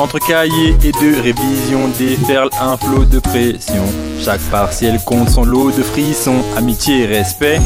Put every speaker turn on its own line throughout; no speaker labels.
Entre cahiers et de révision déferle un flot de pression. Chaque partiel compte son lot de frissons, amitié et respect.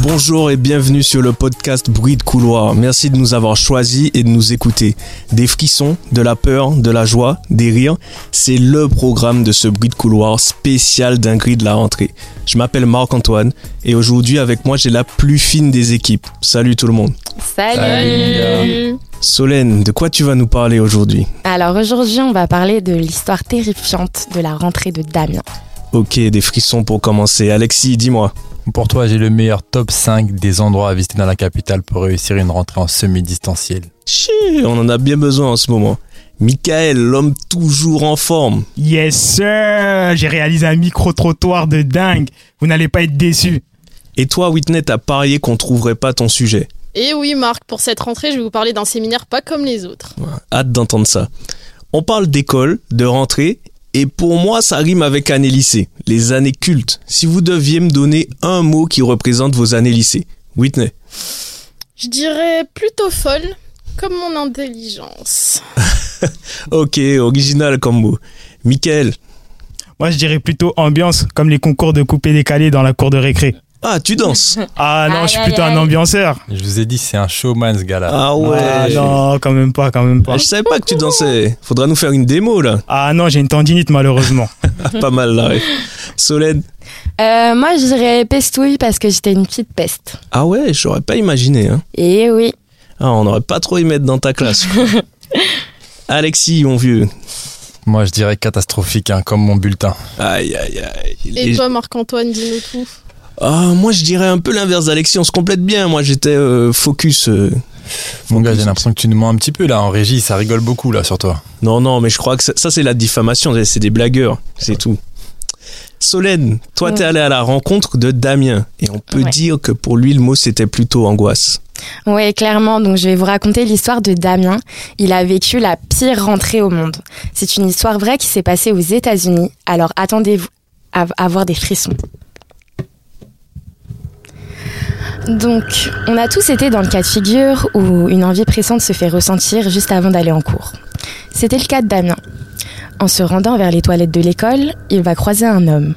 Bonjour et bienvenue sur le podcast Bruit de couloir. Merci de nous avoir choisis et de nous écouter. Des frissons, de la peur, de la joie, des rires, c'est le programme de ce bruit de couloir spécial dinguerie de la rentrée. Je m'appelle Marc-Antoine et aujourd'hui avec moi j'ai la plus fine des équipes. Salut tout le monde.
Salut,
Solène, de quoi tu vas nous parler aujourd'hui?
Alors aujourd'hui on va parler de l'histoire terrifiante de la rentrée de Damien.
Ok, des frissons pour commencer. Alexis, dis-moi.
Pour toi, j'ai le meilleur top 5 des endroits à visiter dans la capitale pour réussir une rentrée en semi-distanciel.
On en a bien besoin en ce moment. Michael, l'homme toujours en forme.
Yes sir J'ai réalisé un micro-trottoir de dingue. Vous n'allez pas être déçus.
Et toi, Whitney, t'as parié qu'on trouverait pas ton sujet.
Et oui, Marc, pour cette rentrée, je vais vous parler d'un séminaire pas comme les autres.
Hâte d'entendre ça. On parle d'école, de rentrée, et pour moi, ça rime avec année lycée, les années cultes. Si vous deviez me donner un mot qui représente vos années lycée, Whitney.
Je dirais plutôt folle, comme mon intelligence.
Ok, original comme mot. Michael.
Moi, je dirais plutôt ambiance, comme les concours de coupé décalé dans la cour de récré.
Ah, tu danses.
Ah non,
Aïe,
je suis
aïe,
plutôt un ambianceur.
Je vous ai dit, c'est un showman ce gars-là.
Ah ouais.
Ah non, quand même pas, quand même pas.
Ah, je savais pas que tu dansais. Faudra nous faire une démo là.
Ah non, j'ai une tendinite malheureusement.
pas mal là. ouais. Solène.
Euh, moi je dirais pestouille parce que j'étais une petite peste.
Ah ouais, j'aurais pas imaginé. Hein.
Et oui,
Ah, on aurait pas trop y mettre dans ta classe. Alexis, mon vieux.
Moi, je dirais catastrophique, hein, comme mon bulletin.
Aïe, aïe, aïe.
Et toi, Marc-Antoine, dis-nous tout.
Ah, moi, je dirais un peu l'inverse d'Alexis. On se complète bien. Moi, j'étais euh, focus. euh.
Mon gars, j'ai l'impression que tu nous mens un petit peu là en régie, ça rigole beaucoup là sur toi.
Non, non, mais je crois que ça, ça, c'est la diffamation. C'est des blagueurs. C'est tout. Solène, toi, t'es allée à la rencontre de Damien. Et on peut
Ouais.
dire que pour lui, le mot, c'était plutôt angoisse.
ouais clairement. Donc je vais vous raconter l'histoire de Damien. Il a vécu la pire rentrée au monde. C'est une histoire vraie qui s'est passée aux États-Unis. Alors attendez-vous à avoir des frissons. Donc, on a tous été dans le cas de figure où une envie pressante se fait ressentir juste avant d'aller en cours. C'était le cas de Damien. En se rendant vers les toilettes de l'école, il va croiser un homme.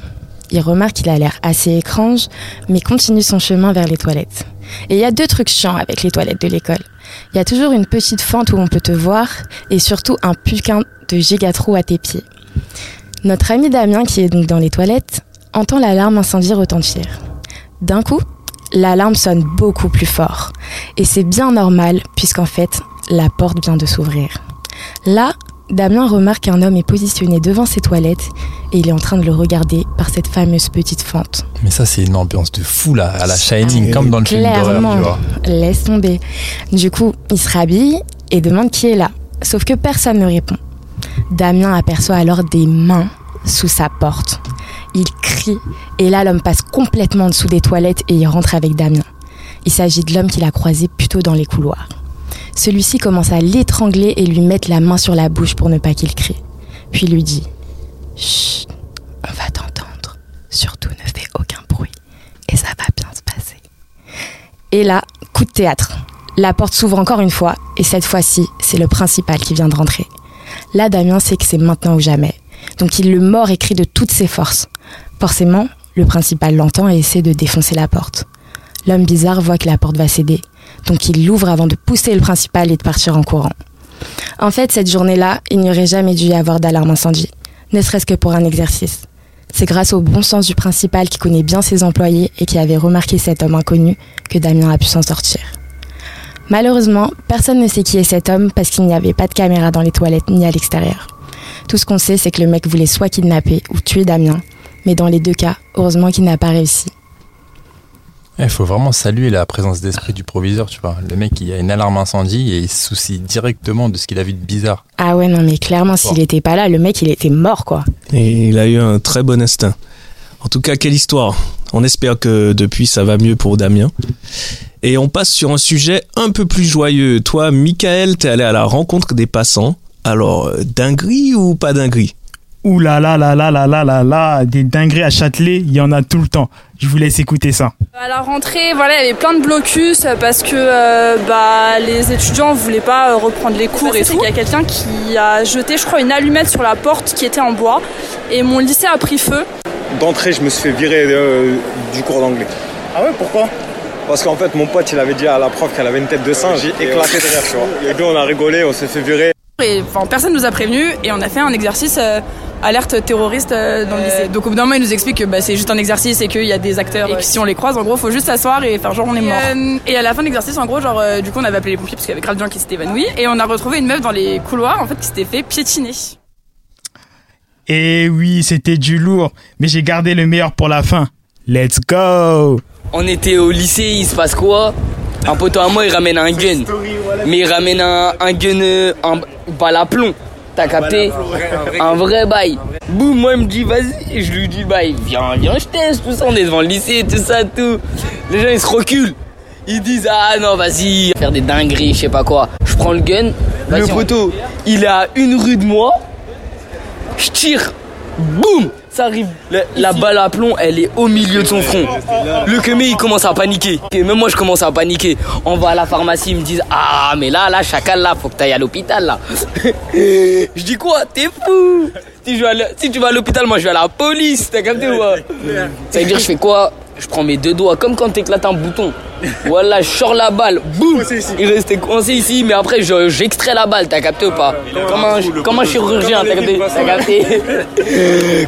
Il remarque qu'il a l'air assez étrange, mais continue son chemin vers les toilettes. Et il y a deux trucs chiants avec les toilettes de l'école. Il y a toujours une petite fente où on peut te voir, et surtout un putain de gigatrou à tes pieds. Notre ami Damien, qui est donc dans les toilettes, entend l'alarme incendie retentir. D'un coup, l'alarme sonne beaucoup plus fort. Et c'est bien normal, puisqu'en fait, la porte vient de s'ouvrir. Là, Damien remarque qu'un homme est positionné devant ses toilettes et il est en train de le regarder par cette fameuse petite fente.
Mais ça, c'est une ambiance de fou là, à la Shining,
Ah,
comme dans le film d'horreur,
clairement.
tu vois.
Laisse tomber. Du coup, il se rhabille et demande qui est là. Sauf que personne ne répond. Damien aperçoit alors des mains sous sa porte. Il crie et là l'homme passe complètement en dessous des toilettes et il rentre avec Damien. Il s'agit de l'homme qu'il a croisé plus tôt dans les couloirs. Celui-ci commence à l'étrangler et lui mettre la main sur la bouche pour ne pas qu'il crie. Puis lui dit Chut, on va t'entendre. Surtout ne fais aucun bruit et ça va bien se passer. Et là, coup de théâtre. La porte s'ouvre encore une fois, et cette fois-ci, c'est le principal qui vient de rentrer. Là, Damien sait que c'est maintenant ou jamais. Donc il le mord et crie de toutes ses forces. Forcément, le principal l'entend et essaie de défoncer la porte. L'homme bizarre voit que la porte va céder, donc il l'ouvre avant de pousser le principal et de partir en courant. En fait, cette journée-là, il n'y aurait jamais dû y avoir d'alarme incendie, ne serait-ce que pour un exercice. C'est grâce au bon sens du principal qui connaît bien ses employés et qui avait remarqué cet homme inconnu que Damien a pu s'en sortir. Malheureusement, personne ne sait qui est cet homme parce qu'il n'y avait pas de caméra dans les toilettes ni à l'extérieur. Tout ce qu'on sait, c'est que le mec voulait soit kidnapper ou tuer Damien, mais dans les deux cas, heureusement qu'il n'a pas réussi.
Il faut vraiment saluer la présence d'esprit du proviseur, tu vois. Le mec, il a une alarme incendie et il se soucie directement de ce qu'il a vu de bizarre.
Ah ouais, non, mais clairement, s'il était pas là, le mec, il était mort, quoi.
Et il a eu un très bon instinct. En tout cas, quelle histoire. On espère que depuis, ça va mieux pour Damien. Et on passe sur un sujet un peu plus joyeux. Toi, Michael, t'es allé à la rencontre des passants. Alors, euh, dinguerie ou pas dinguerie
Ouh là là là là là là là là, des dingueries à Châtelet, il y en a tout le temps. Je vous laisse écouter ça.
À la rentrée, voilà, il y avait plein de blocus parce que euh, bah, les étudiants voulaient pas euh, reprendre les cours et tout. Il y a quelqu'un qui a jeté, je crois, une allumette sur la porte qui était en bois et mon lycée a pris feu.
D'entrée, je me suis fait virer euh, du cours d'anglais.
Ah ouais, pourquoi?
Parce qu'en fait, mon pote, il avait dit à la prof qu'elle avait une tête de singe. J'ai éclaté de rire, tu vois. Et nous, on a rigolé, on s'est fait virer.
Et enfin, personne nous a prévenu et on a fait un exercice euh, alerte terroriste euh, dans le lycée. Donc au bout d'un moment, il nous explique que bah, c'est juste un exercice et qu'il y a des acteurs et que si on les croise, en gros, faut juste s'asseoir et faire genre on est mort. Et, à la fin de l'exercice, en gros, genre euh, du coup, on avait appelé les pompiers parce qu'il y avait grave de gens qui s'étaient évanouis et on a retrouvé une meuf dans les couloirs en fait qui s'était fait piétiner.
Eh oui, c'était du lourd, mais j'ai gardé le meilleur pour la fin. Let's go
On était au lycée, il se passe quoi? Un poteau à moi, il ramène un gun. Mais il ramène un, un gun, euh, un balle à plomb. T'as capté Un vrai bail. Boum, moi, il me dit, vas-y. Et je lui dis, bail, viens, viens, je teste, tout ça. On est devant le lycée, tout ça, tout. Les gens, ils se reculent. Ils disent, ah non, vas-y, faire des dingueries, je sais pas quoi. Je prends le gun. Le poteau, il est à une rue de moi. Je tire. Boum ça arrive, la, la balle à plomb, elle est au milieu de son front. Le kémé, il commence à paniquer. Et même moi, je commence à paniquer. On va à la pharmacie, ils me disent Ah, mais là, là, chacal, là, faut que t'ailles à l'hôpital, là. je dis quoi? T'es fou si, je vais à l'- si tu vas à l'hôpital, moi, je vais à la police. T'as capté ou pas? Ça veut dire, je fais quoi? Je prends mes deux doigts, comme quand t'éclates un bouton. Voilà, je sors la balle, boum Il restait coincé ici, mais après, je- j'extrais la balle, t'as capté ou pas? Comme un, comme un chirurgien, t'as capté, T'as capté?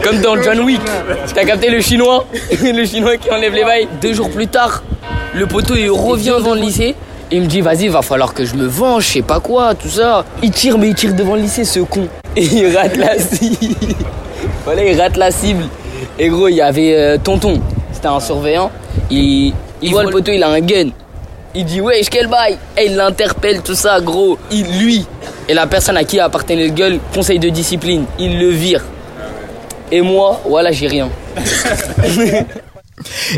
Comme dans John Wick. T'as capté le chinois? Le chinois qui enlève les bails. Deux jours plus tard, le poteau, il revient devant le lycée. Il me dit, vas-y, va falloir que je me venge, je sais pas quoi, tout ça. Il tire, mais il tire devant le lycée, ce con. Et il rate la cible. Voilà, il rate la cible. Et gros, il y avait euh, Tonton, c'était un surveillant. Il, il voit le poteau, il a un gun. Il dit, wesh, quel bail Et il l'interpelle, tout ça, gros. Il, lui, et la personne à qui appartenait le gueule, conseil de discipline, il le vire. Et moi, voilà, j'ai rien.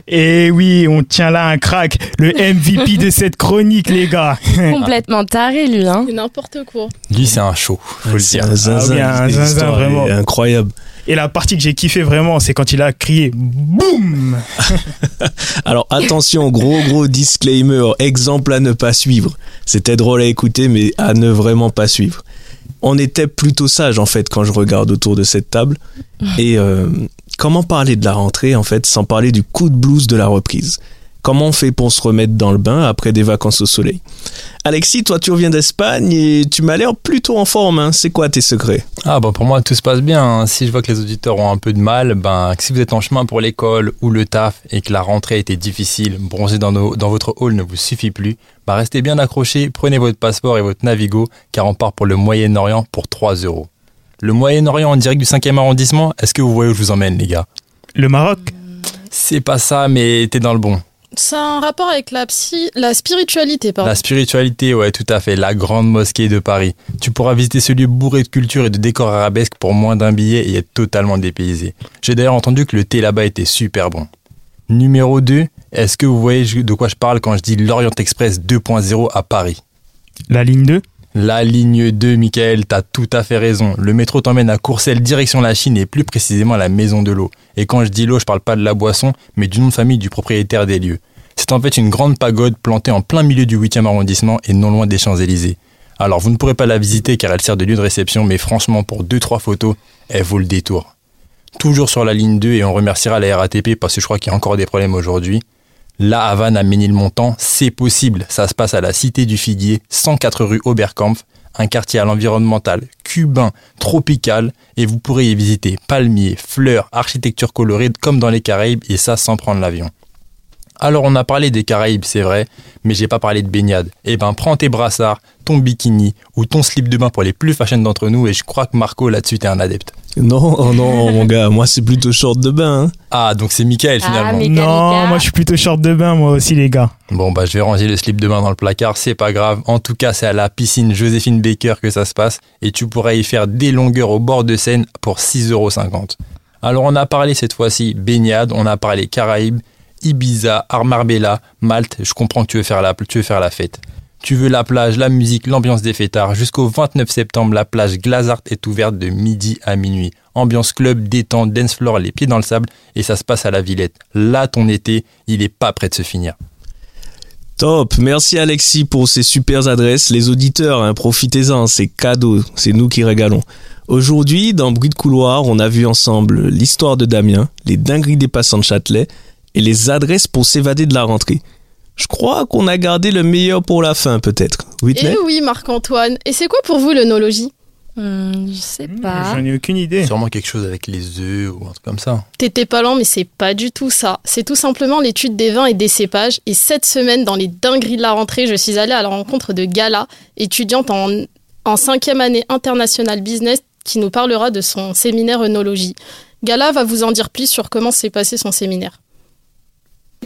Eh oui, on tient là un crack, le MVP de cette chronique, les gars.
Complètement taré, lui. Hein.
N'importe quoi.
Lui, c'est un show, faut le dire.
un zinzin,
Ah oui, un
des
zinzin, vraiment.
incroyable.
Et la partie que j'ai kiffé vraiment, c'est quand il a crié BOUM
Alors attention, gros gros disclaimer, exemple à ne pas suivre. C'était drôle à écouter, mais à ne vraiment pas suivre. On était plutôt sage en fait quand je regarde autour de cette table. Et euh, comment parler de la rentrée en fait sans parler du coup de blues de la reprise? Comment on fait pour se remettre dans le bain après des vacances au soleil? Alexis, toi tu reviens d'Espagne et tu m'as l'air plutôt en forme. Hein. C'est quoi tes secrets?
Ah bah pour moi tout se passe bien. hein. Si je vois que les auditeurs ont un peu de mal, ben si vous êtes en chemin pour l'école ou le taf et que la rentrée était difficile, bronzer dans, nos- dans votre hall ne vous suffit plus, bah restez bien accrochés, prenez votre passeport et votre Navigo car on part pour le Moyen-Orient pour 3 euros. Le Moyen-Orient en direct du 5e arrondissement, est-ce que vous voyez où je vous emmène les gars?
Le Maroc?
C'est pas ça mais t'es dans le bon.
C'est un rapport avec la psy, la spiritualité, pardon.
La spiritualité, ouais, tout à fait. La grande mosquée de Paris. Tu pourras visiter ce lieu bourré de culture et de décors arabesques pour moins d'un billet et être totalement dépaysé. J'ai d'ailleurs entendu que le thé là-bas était super bon. Numéro 2, est-ce que vous voyez de quoi je parle quand je dis l'Orient Express 2.0 à Paris?
La ligne 2
La ligne 2, Michael, t'as tout à fait raison. Le métro t'emmène à Courcelles, direction la Chine et plus précisément la Maison de l'eau. Et quand je dis l'eau, je parle pas de la boisson, mais du nom de famille du propriétaire des lieux. C'est en fait une grande pagode plantée en plein milieu du 8e arrondissement et non loin des Champs-Élysées. Alors vous ne pourrez pas la visiter car elle sert de lieu de réception, mais franchement pour 2-3 photos, elle vaut le détour. Toujours sur la ligne 2 et on remerciera la RATP parce que je crois qu'il y a encore des problèmes aujourd'hui. La Havane à Ménilmontant, c'est possible. Ça se passe à la Cité du Figuier, 104 rue Oberkampf, un quartier à l'environnemental cubain, tropical, et vous pourrez y visiter palmiers, fleurs, architecture colorée comme dans les Caraïbes, et ça sans prendre l'avion. Alors on a parlé des Caraïbes, c'est vrai, mais j'ai pas parlé de baignade. Eh ben prends tes brassards, ton bikini ou ton slip de bain pour les plus fashion d'entre nous, et je crois que Marco là-dessus t'es un adepte.
Non, oh non, mon gars, moi c'est plutôt short de bain. hein.
Ah donc c'est Michael
Ah,
finalement.
Non, moi je suis plutôt short de bain, moi aussi, les gars.
Bon bah je vais ranger le slip de bain dans le placard, c'est pas grave. En tout cas c'est à la piscine Joséphine Baker que ça se passe et tu pourras y faire des longueurs au bord de Seine pour 6,50€. Alors on a parlé cette fois-ci baignade, on a parlé Caraïbes, Ibiza, Marbella, Malte, je comprends que tu veux faire la, tu veux faire la fête. Tu veux la plage, la musique, l'ambiance des fêtards. Jusqu'au 29 septembre, la plage Glazart est ouverte de midi à minuit. Ambiance club, détente, dance floor, les pieds dans le sable et ça se passe à la Villette. Là, ton été, il est pas prêt de se finir.
Top, merci Alexis pour ces super adresses. Les auditeurs, hein, profitez-en, c'est cadeau, c'est nous qui régalons. Aujourd'hui, dans Bruit de couloir, on a vu ensemble l'histoire de Damien, les dingueries des passants de Châtelet et les adresses pour s'évader de la rentrée. Je crois qu'on a gardé le meilleur pour la fin, peut-être. Whitney
Eh oui, Marc-Antoine. Et c'est quoi pour vous l'œnologie
Hmm, je sais pas.
J'en ai aucune idée.
Sûrement quelque chose avec les œufs ou un truc comme ça.
T'étais pas lent, mais c'est pas du tout ça. C'est tout simplement l'étude des vins et des cépages. Et cette semaine, dans les dingueries de la rentrée, je suis allée à la rencontre de Gala, étudiante en, en cinquième année international business, qui nous parlera de son séminaire œnologie. Gala va vous en dire plus sur comment s'est passé son séminaire.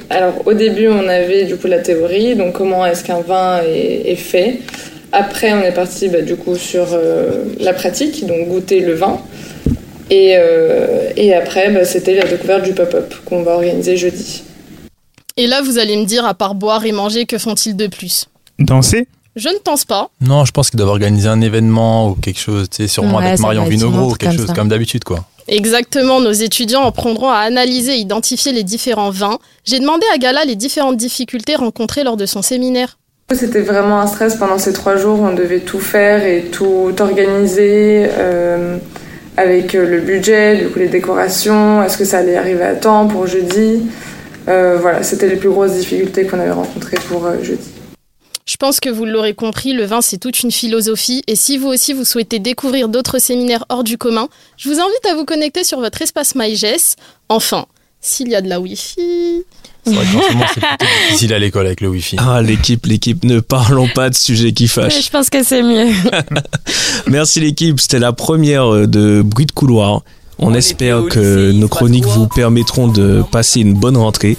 Alors au début on avait du coup la théorie, donc comment est-ce qu'un vin est, est fait. Après on est parti bah, du coup sur euh, la pratique, donc goûter le vin. Et, euh, et après bah, c'était la découverte du pop-up qu'on va organiser jeudi.
Et là, vous allez me dire, à part boire et manger, que font-ils de plus?
Danser?
Je ne pense pas.
Non, je pense qu'ils doivent organiser un événement ou quelque chose, tu sais, sûrement
Ouais,
avec Marion Vinogro ou quelque
comme
chose
ça.
comme d'habitude, quoi.
Exactement, nos étudiants apprendront à analyser et identifier les différents vins. J'ai demandé à Gala les différentes difficultés rencontrées lors de son séminaire.
C'était vraiment un stress pendant ces trois jours, on devait tout faire et tout organiser euh, avec euh, le budget, les décorations, est-ce que ça allait arriver à temps pour jeudi. Euh, voilà, c'était les plus grosses difficultés qu'on avait rencontrées pour jeudi.
Je pense que vous l'aurez compris, le vin c'est toute une philosophie et si vous aussi vous souhaitez découvrir d'autres séminaires hors du commun, je vous invite à vous connecter sur votre espace MyGes. Enfin, s'il y a de la Wi-Fi.
C'est vrai c'est plutôt difficile à l'école avec le Wi-Fi.
Ah, l'équipe, l'équipe, ne parlons pas de sujets qui
Mais
fâchent.
je pense que c'est mieux.
Merci l'équipe, c'était la première euh, de Bruit de couloir. On,
On
espère que nos chroniques vous permettront de passer une bonne rentrée.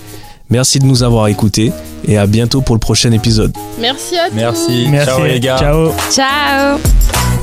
Merci de nous avoir écoutés et à bientôt pour le prochain épisode.
Merci à tous.
Merci.
Merci.
Ciao les gars.
Ciao.
Ciao